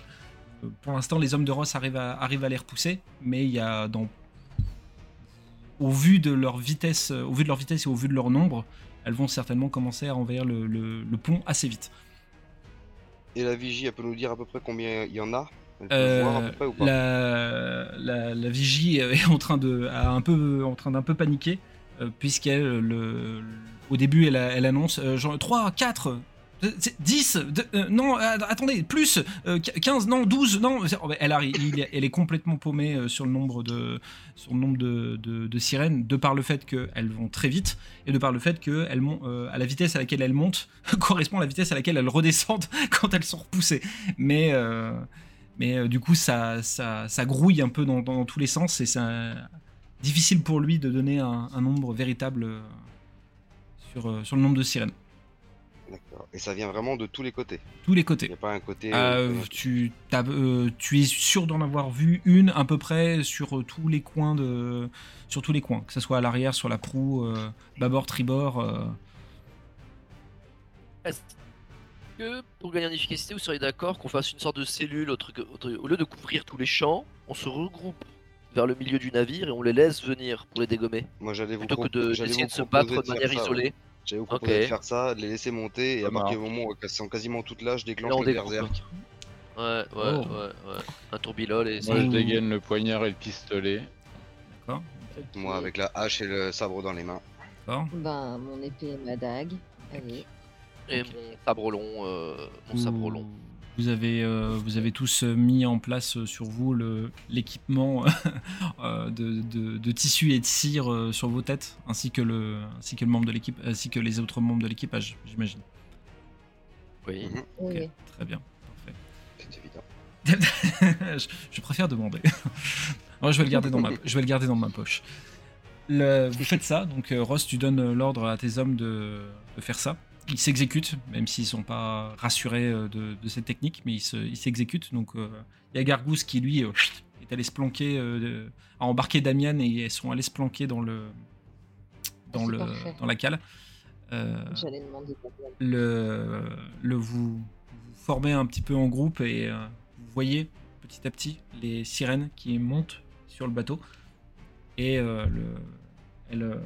euh, pour l'instant, les hommes de Ross arrivent à, arrivent à les repousser, mais il y a dans... Au vu de leur vitesse, euh, au vu de leur vitesse et au vu de leur nombre, elles vont certainement commencer à envahir le, le- le pont assez vite. Et la vigie, elle peut nous dire à peu près combien il y en a? Euh, peu près ou pas? la, la, la vigie est en train de, a un peu, en train d'un peu paniquer, euh, puisqu'elle, le, au début, elle, elle annonce euh, genre 3, 4, 10, euh, non, euh, attendez, plus, euh, 15, non, 12, non. Elle, arrive, elle est complètement paumée euh, sur le nombre de, sur le nombre de, sirènes, de par le fait qu'elles vont très vite, et de par le fait que elles à la vitesse à laquelle elles montent correspond à la vitesse à laquelle elles redescendent quand elles sont repoussées. Mais. mais du coup, ça, ça, ça grouille un peu dans, dans tous les sens et c'est difficile pour lui de donner un, un nombre véritable sur, sur le nombre de sirènes. D'accord. Et ça vient vraiment de tous les côtés. Tous les Il côtés. n'y a pas un côté. Euh, euh, tu, t'as, euh, tu es sûr d'en avoir vu une à peu près sur tous les coins de, sur tous les coins, que ce soit à l'arrière, sur la proue, euh, bâbord, tribord. euh. Est-ce que pour gagner en efficacité, vous seriez d'accord qu'on fasse une sorte de cellule au, lieu de couvrir tous les champs, on se regroupe vers le milieu du navire et on les laisse venir pour les dégommer? Moi, j'allais vous plutôt que de j'allais d'essayer vous de se battre de manière ça, ouais. J'allais vous proposer Ok. de faire ça, de les laisser monter, et à partir du moment où elles sont quasiment toutes là, je déclenche le berserk. Ouais, ouais, Oh. ouais, ouais. Un tourbillol et Moi, je dégaine le poignard et le pistolet. D'accord, Moi, avec la hache et le sabre dans les mains. d'accord. Ben, mon épée et ma dague. Allez. et mon sabre long, euh, mon sabre long. Vous avez, euh, vous avez tous mis en place euh, sur vous l'équipement euh, de, de, de tissu et de cire euh, sur vos têtes, ainsi que le, ainsi que le membre de l'équipe, ainsi que les autres membres de l'équipage, j'imagine. Oui. Mhm, Oui. très bien, C'est évident. je, je préfère demander. Alors, je vais le garder dans ma, je vais le garder dans ma poche. Le- vous faites ça, donc euh, Ross, tu donnes l'ordre à tes hommes de, de faire ça. Ils s'exécutent, même s'ils sont pas rassurés euh, de, de cette technique, mais ils se- ils s'exécutent. Donc euh, il y a Gargousse qui lui euh, est allé se planquer, a embarqué Damian et ils sont allés se planquer dans le dans le parfait. dans la cale. Demander. le, le vous, vous formez un petit peu en groupe et vous voyez petit à petit les sirènes qui montent sur le bateau et euh, le, elles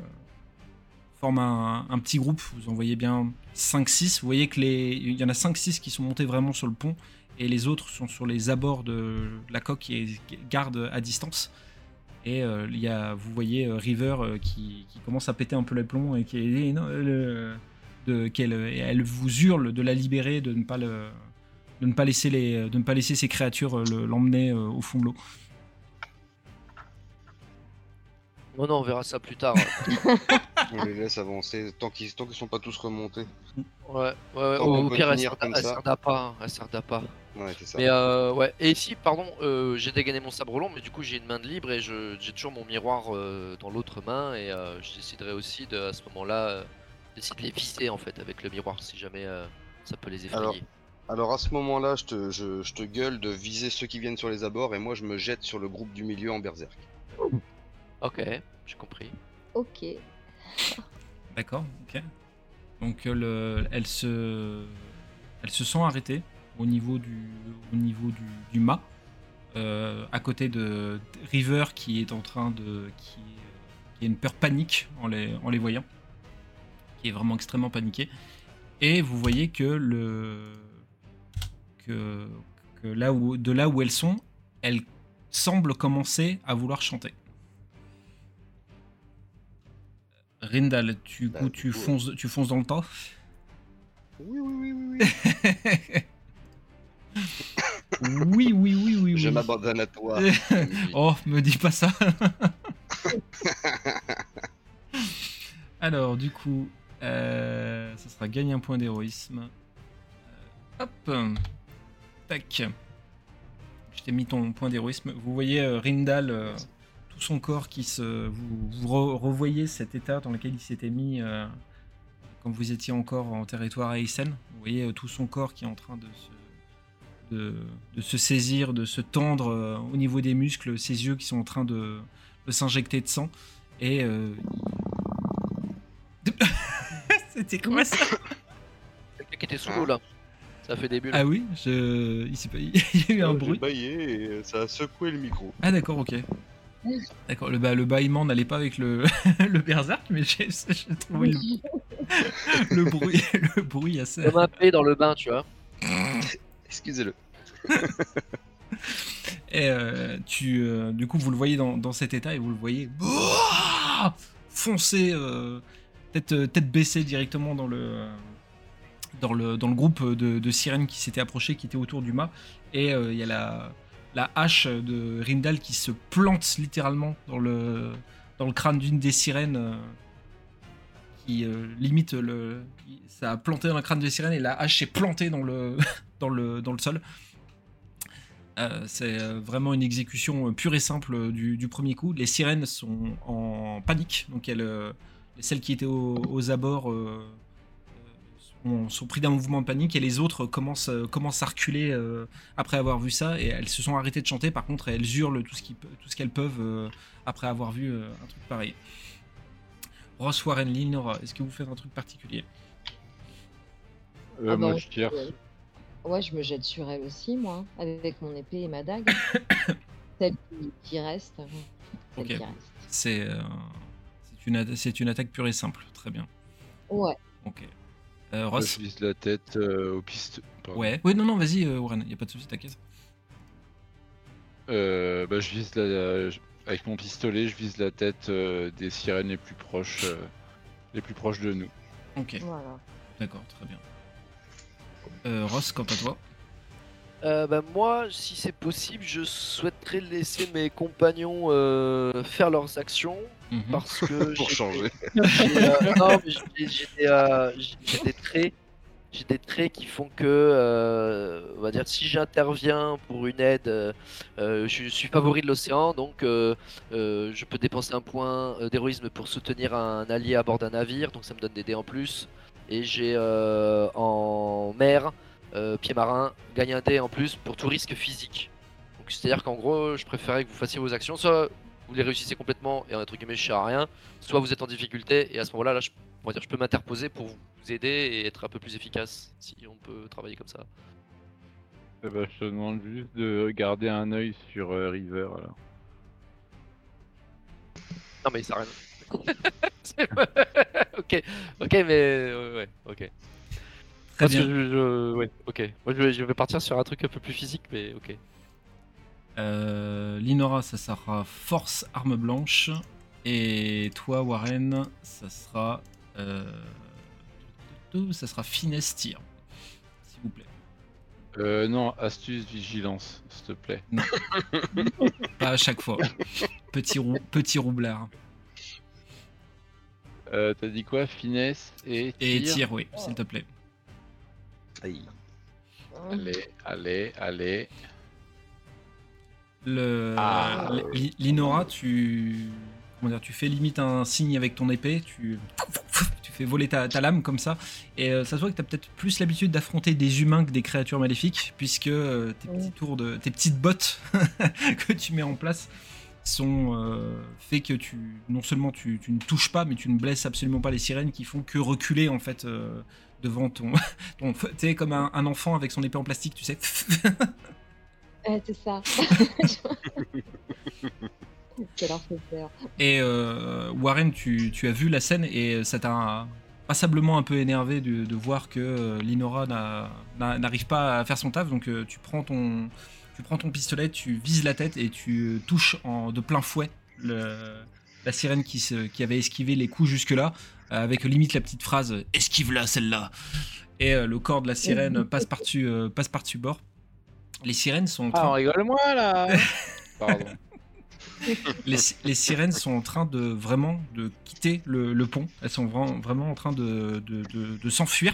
forment un, un petit groupe. Vous en voyez bien 5-6. Vous voyez que les, il y en a 5-6 qui sont montés vraiment sur le pont et les autres sont sur les abords de la coque et gardent à distance. Et euh, il y a, vous voyez euh, River euh, qui, qui commence à péter un peu les plombs et qui est non, le- de qu'elle elle vous hurle de la libérer, de ne pas le de ne pas laisser les de ne pas laisser ces créatures euh, le- l'emmener euh, au fond de l'eau. Non, non, on verra ça plus tard. On les laisse avancer tant qu'ils tant qu'ils sont pas tous remontés. ouais, ouais, ouais. Tant Au, pire, elle sert d'appât. Elle sert d'appât. Ouais, c'est ça. Mais euh, ouais. Et ici, pardon, euh, j'ai dégainé mon sabre long, mais du coup, j'ai une main de libre et je- j'ai toujours mon miroir euh, dans l'autre main. Et euh, je déciderai aussi de, à ce moment-là, euh, d'essayer de les visser en fait avec le miroir si jamais euh, ça peut les effrayer. Alors- Alors à ce moment-là, je te, je, je te gueule de viser ceux qui viennent sur les abords et moi je me jette sur le groupe du milieu en berserk. Ok, j'ai compris. Ok. D'accord, ok. Donc euh, le, elle se elle se sent arrêtée au niveau du au mât euh, à côté de River qui est en train de qui, a une peur panique en les voyant qui est vraiment extrêmement paniqué et vous voyez que le de là où elles sont elles semblent commencer à vouloir chanter Rindal, tu, Bah, coup, tu, coup, fonces, tu fonces dans le tas Oui, oui, oui, oui, oui. Oui, oui, oui, oui. je oui. m'abandonne à toi. oh, me dis pas ça. Alors, du coup, euh, ça sera gagner un point d'héroïsme. Euh, hop. Tac. Je t'ai mis ton point d'héroïsme. Vous voyez euh, Rindal, tout son corps qui se. Vous, vous re- revoyez cet état dans lequel il s'était mis euh, quand vous étiez encore en territoire Aysen. Vous voyez euh, tout son corps qui est en train de se, de, de se saisir, de se tendre euh, au niveau des muscles, ses yeux qui sont en train de, de s'injecter de sang. Et. euh, C'était quoi ça? Quelqu'un qui était sous l'eau là. Ça fait des bulles. Ah oui, je... il, s'est pas- il y a eu un bruit. baillé et ça a secoué le micro. Ah d'accord, ok. D'accord, le, bah, le bâillement n'allait pas avec le, le berserk, mais j'ai trouvé le, le bruit, le bruit assez... Comme un P dans le bain, tu vois. Excusez-le. Et euh, tu, euh, du coup, vous le voyez dans, dans cet état et vous le voyez foncer, euh, tête, tête baissée directement dans le, dans le, dans le groupe de, de sirènes qui s'étaient approchés, qui étaient autour du mât. Et euh, il y a la, la hache de Rindal qui se plante littéralement dans le, dans le crâne d'une des sirènes. euh, qui euh, limite le. Ça a planté dans le crâne des sirènes et la hache s'est plantée dans le, dans le, dans le sol. Euh, c'est vraiment une exécution pure et simple du, premier coup. Les sirènes sont en panique, donc elles, celles qui étaient aux abords euh, sont, pris d'un mouvement de panique et les autres commencent, euh, commencent à reculer euh, après avoir vu ça et elles se sont arrêtées de chanter. Par contre, elles hurlent tout ce qu'elles peuvent euh, après avoir vu euh, un truc pareil. Ross, Warren, Linora, est-ce que vous faites un truc particulier? Euh, Ah moi bah, je tire. euh, Ouais, je me jette sur elle aussi, moi, avec mon épée et ma dague. Celle qui, reste. Celle Ok. qui reste. C'est euh, c'est une, atta- c'est une attaque pure et simple. Très bien. Ouais. Ok. Euh, Ross je vise la tête euh, au piste. pardon. Ouais. Oui, non, non, vas-y, euh, Warren, y a pas de souci, t'inquiète. Euh, bah, je vise la... je- avec mon pistolet, je vise la tête euh, des sirènes les plus proches, euh, les plus proches de nous. Ok, Voilà. d'accord, très bien. Euh, Ross, quant à toi Euh, bah, moi, si c'est possible, je souhaiterais laisser mes compagnons euh, faire leurs actions Mhm. parce que Pour j'ai- changer. euh, non, mais j'ai- des, euh, des traits, j'ai des traits qui font que, euh, on va dire, si j'interviens pour une aide, je suis favori de l'océan, donc euh, euh, je peux dépenser un point d'héroïsme pour soutenir un allié à bord d'un navire, donc ça me donne des dés en plus. Et j'ai euh, en mer, euh, pied marin, gagne un dé en plus pour tout risque physique. Donc c'est-à-dire qu'en gros, je préférais que vous fassiez vos actions, soit vous les réussissez complètement et entre guillemets je sers à rien, soit vous êtes en difficulté et à ce moment-là, là, je, on va dire, je peux m'interposer pour vous aider et être un peu plus efficace si on peut travailler comme ça. Eh ben, je te demande juste de garder un œil sur euh, River alors. Non mais ça rien. Ok, ok, mais euh, ouais, ok. Très Parce que bien. je, je- ouais, ok. Moi je vais, je vais partir sur un truc un peu plus physique, mais ok. Euh, Linora, ça sera force arme blanche. Et toi, Warren, ça sera. euh, Ça sera finesse tir. S'il vous plaît. Euh, non, astuce, vigilance, s'il te plaît. Pas à chaque fois. Petit, rou... Petit roublard. Euh, T'as dit quoi? Finesse et tir Et tir, oui, s'il te plaît. Aïe. Allez, allez, allez. Le... Ah. Li- Linora, tu... Comment dire, tu fais limite un signe avec ton épée, tu, tu fais voler ta, ta lame comme ça, et euh, ça se voit que tu as peut-être plus l'habitude d'affronter des humains que des créatures maléfiques, puisque euh, tes, petits tours de, tes petites bottes que tu mets en place sont euh, fait que tu non seulement tu, tu ne touches pas, mais tu ne blesses absolument pas les sirènes qui font que reculer en fait euh, devant ton, ton tu sais comme un, un enfant avec son épée en plastique, tu sais. Ouais, c'est ça. ça leur fait peur. Et euh, Warren, tu, tu as vu la scène et ça t'a passablement un peu énervé de, de voir que euh, Linora n'a- n'a- n'arrive pas à faire son taf. Donc euh, tu prends ton tu prends ton pistolet, tu vises la tête et tu touches en, de plein fouet le- la sirène qui, se- qui avait esquivé les coups jusque-là, avec limite la petite phrase esquive-la celle-là. Et euh, le corps de la sirène passe par-dessus euh, passe par-dessus bord. Les sirènes sont en train- Ah, on rigole moi là Pardon. les, les sirènes sont en train de vraiment de quitter le, le pont. Elles sont vraiment, vraiment en train de, de, de- de s'enfuir.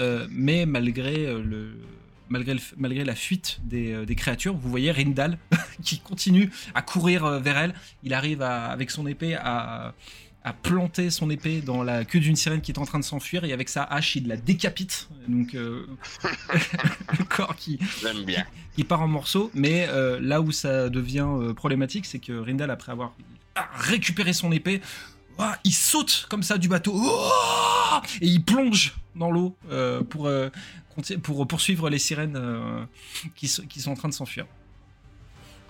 Euh, mais malgré, euh, le, malgré, le malgré la fuite des, euh, des créatures, vous voyez Rindal qui continue à courir vers elle. Il arrive à- avec son épée à, à planter son épée dans la queue d'une sirène qui est en train de s'enfuir. Et avec sa hache, il la décapite. Donc euh, le corps qui, bien. qui part en morceaux, mais euh, là où ça devient euh, problématique, c'est que Rindal, après avoir récupéré son épée, il saute comme ça du bateau et il plonge dans l'eau euh, pour, euh, pour poursuivre les sirènes euh, qui, sont- qui sont en train de s'enfuir.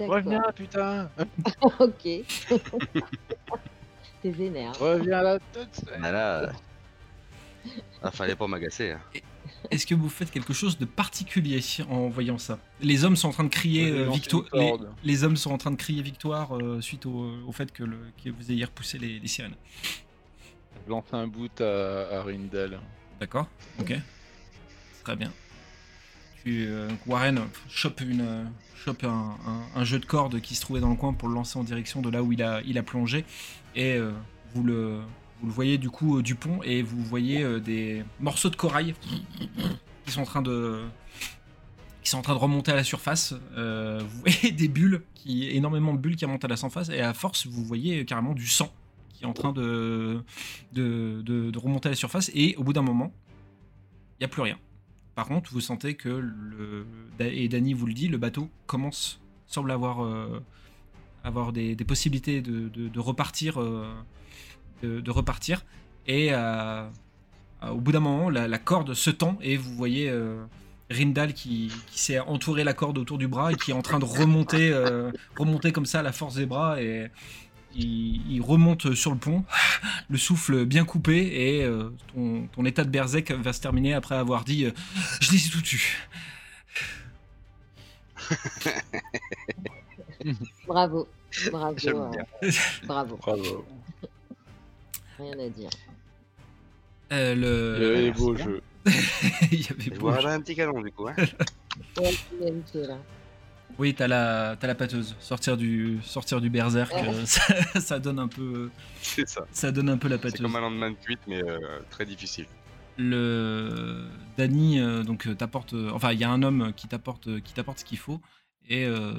Reviens putain ok. T'es vénère. Reviens là tout de suite. Mais là. Ah, fallait pas m'agacer. hein. Est-ce que vous faites quelque chose de particulier en voyant ça? Les hommes sont en train de crier euh, victoire. Les, hommes sont en train de crier victoire euh, suite au, au fait que, le, que vous ayez repoussé les, les sirènes. Je lance un boot à, à Rindel. D'accord, ok. Très bien. Euh, Warren chope, un, jeu de corde qui se trouvait dans le coin pour le lancer en direction de là où il a, plongé. Et euh, vous, le, voyez du coup du pont et vous voyez euh, des morceaux de corail qui sont en train de, remonter à la surface. Euh, vous voyez des bulles, qui, énormément de bulles qui remontent à la surface et à force vous voyez carrément du sang qui est en train de- de remonter à la surface et au bout d'un moment, il n'y a plus rien. Par contre, vous sentez que, et Danny vous le dit, le bateau commence, semble avoir, euh, des, possibilités de, euh, repartir. Et euh, au bout d'un moment, la, corde se tend et vous voyez Rindal qui, s'est entouré la corde autour du bras et qui est en train de remonter, comme ça à la force des bras il, il remonte sur le pont, le souffle bien coupé et euh, ton, ton état de berserk va se terminer après avoir dit euh, je les ai tout tués. Bravo. Bravo. Euh, bien. bravo. Bravo. Rien à dire. Euh, Il y avait le... des beaux jeux. il y avait beau- boirais un petit canon du coup. Hein. Ouais, là. Oui, t'as la, t'as la pâteuse. Sortir du, sortir du berserk, Ouais. euh, ça, ça donne un peu, C'est ça. ça donne un peu la C'est pâteuse. comme un lendemain de cuite, mais euh, très difficile. Le Danny, euh, donc t'apporte, enfin il y a un homme qui t'apporte, qui t'apporte ce qu'il faut, et euh,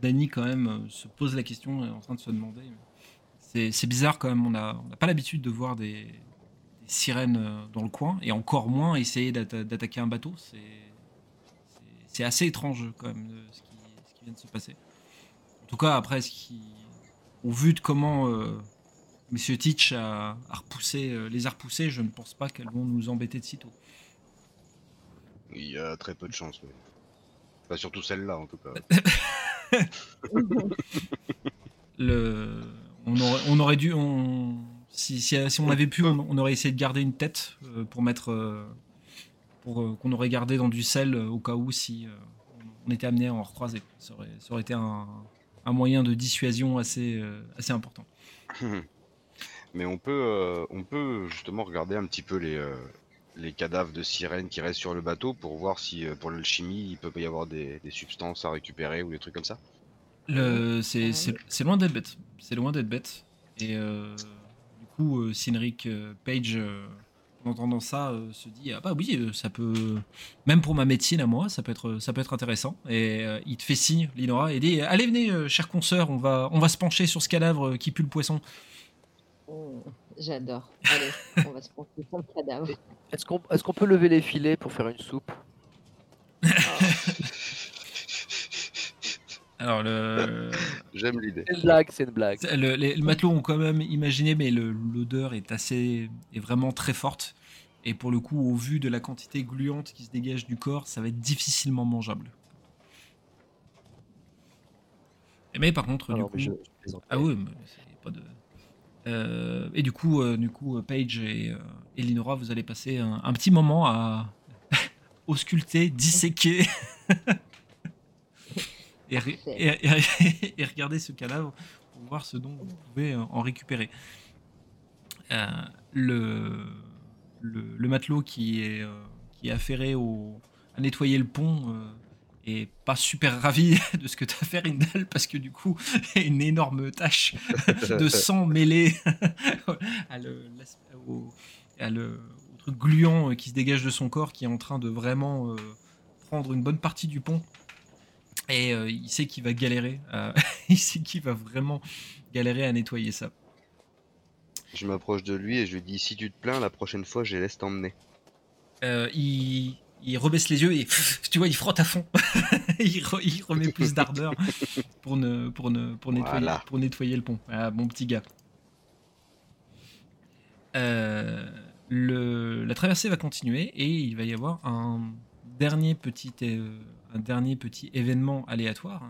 Danny quand même se pose la question, est en train de se demander. C'est, c'est bizarre quand même. On a, on n'a pas l'habitude de voir des, des sirènes dans le coin, et encore moins essayer d'atta- d'attaquer un bateau. C'est, c'est, c'est assez étrange quand même de ce qui, qui vient de se passer. En tout cas, après, ce qui, au vu de comment euh, Monsieur Teach a, a repoussé, euh, les a repoussés, je ne pense pas qu'elles vont nous embêter de sitôt. Il y a très peu de chance, mais. Pas surtout celle-là, en tout cas. Le, on, aurait, on aurait dû, on, si, si, si on avait pu, on, on aurait essayé de garder une tête euh, pour mettre, euh, pour qu'on aurait gardé dans du sel au cas où si on était amené à en recroiser. Ça aurait, ça aurait été un, un moyen de dissuasion assez, euh, assez important. Mais on peut, euh, on peut justement regarder un petit peu les, euh, les cadavres de sirènes qui restent sur le bateau pour voir si euh, pour l'alchimie il peut y avoir des, des substances à récupérer ou des trucs comme ça? Le, c'est, Ouais. c'est, c'est loin d'être bête. C'est loin d'être bête. Et euh, du coup, euh, Cynric euh, Page, euh, en entendant ça, euh, se dit ah bah oui, euh, ça peut, même pour ma médecine à moi, ça peut être, ça peut être intéressant. Et euh, il te fait signe, Linora, et dit allez venez, euh, cher consoeur, on va, on va se pencher sur ce cadavre euh, qui pue le poisson. Oh, J'adore. Allez, on va se pencher sur le cadavre. Est-ce qu'on est qu'on peut lever les filets pour faire une soupe? Alors le, J'aime l'idée. C'est une blague, c'est une blague. le- les, les matelots ont quand même imaginé, mais l'odeur est assez, est vraiment très forte. Et pour le coup, au vu de la quantité gluante qui se dégage du corps, ça va être difficilement mangeable. Mais par contre, du Alors, coup, je- je ah oui, mais c'est pas de. Euh, et du coup, euh, du coup, euh, Paige et, euh, et Linora, vous allez passer un, un petit moment à ausculter, disséquer et, et- et- et regarder ce cadavre pour voir ce dont vous pouvez euh, en récupérer. Euh, le, le, le matelot qui est, euh, qui est affairé au, à nettoyer le pont euh, est pas super ravi de ce que tu as fait, Rindal, parce que du coup, il y a une énorme tache de sang mêlé à le, au, à le- au truc gluant qui se dégage de son corps, qui est en train de vraiment euh, prendre une bonne partie du pont. Et euh, il sait qu'il va galérer. euh, il sait qu'il va vraiment galérer à nettoyer ça. Je m'approche de lui et je lui dis si tu te plains, la prochaine fois, je laisse t'emmener. Euh, il, il rebaisse les yeux et tu vois, il frotte à fond. il, re- il remet plus d'ardeur pour, ne, pour, ne, pour, nettoyer, Voilà. pour nettoyer le pont. Ah, mon petit gars. Le, la traversée va continuer et il va y avoir un dernier petit, un dernier petit événement aléatoire.